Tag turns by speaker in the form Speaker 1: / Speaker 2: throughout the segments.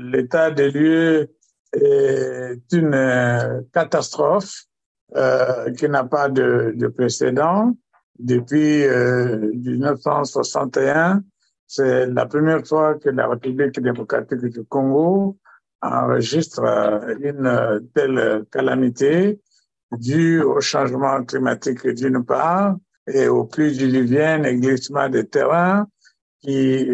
Speaker 1: L'état des lieux est une euh, catastrophe euh, qui n'a pas de, de, précédent. Depuis euh, 1961, c'est la première fois que la République démocratique du Congo enregistre euh, une telle calamité due au changement climatique d'une part et au plus diluviennes et glissement des terrains qui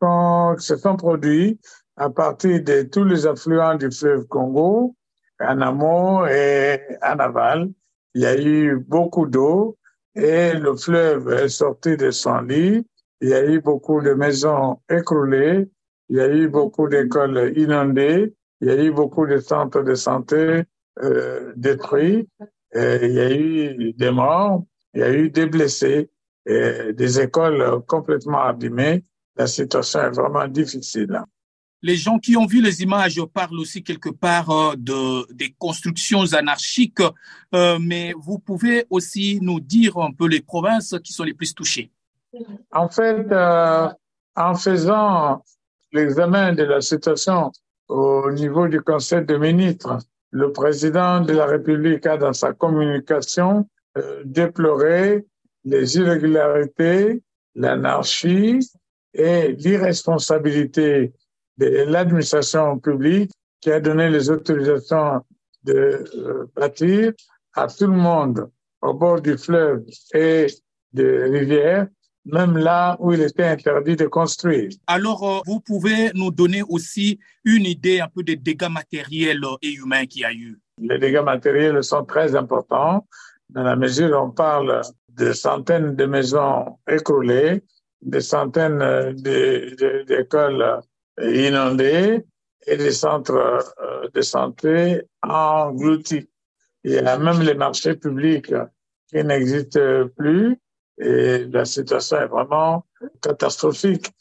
Speaker 1: se sont produits à partir de tous les affluents du fleuve Congo, en amont et en aval. Il y a eu beaucoup d'eau et le fleuve est sorti de son lit. Il y a eu beaucoup de maisons écroulées. Il y a eu beaucoup d'écoles inondées. Il y a eu beaucoup de centres de santé euh, détruits. Il y a eu des morts. Il y a eu des blessés et des écoles complètement abîmées. La situation est vraiment difficile
Speaker 2: les gens qui ont vu les images parlent aussi quelque part euh, de des constructions anarchiques, euh, mais vous pouvez aussi nous dire un peu les provinces qui sont les plus touchées.
Speaker 1: En fait, euh, en faisant l'examen de la situation au niveau du Conseil des ministres, le président de la République a dans sa communication déploré les irrégularités, l'anarchie et l'irresponsabilité de l'administration publique qui a donné les autorisations de euh, bâtir à tout le monde au bord du fleuve et des rivières, même là où il était interdit de construire.
Speaker 2: Alors, euh, vous pouvez nous donner aussi une idée un peu des dégâts matériels et humains qu'il y a eu.
Speaker 1: Les dégâts matériels sont très importants dans la mesure où on parle de centaines de maisons écroulées, de centaines d'écoles inondés et les centres euh, de santé engloutis. Il y a même les marchés publics qui n'existent plus et la situation est vraiment catastrophique.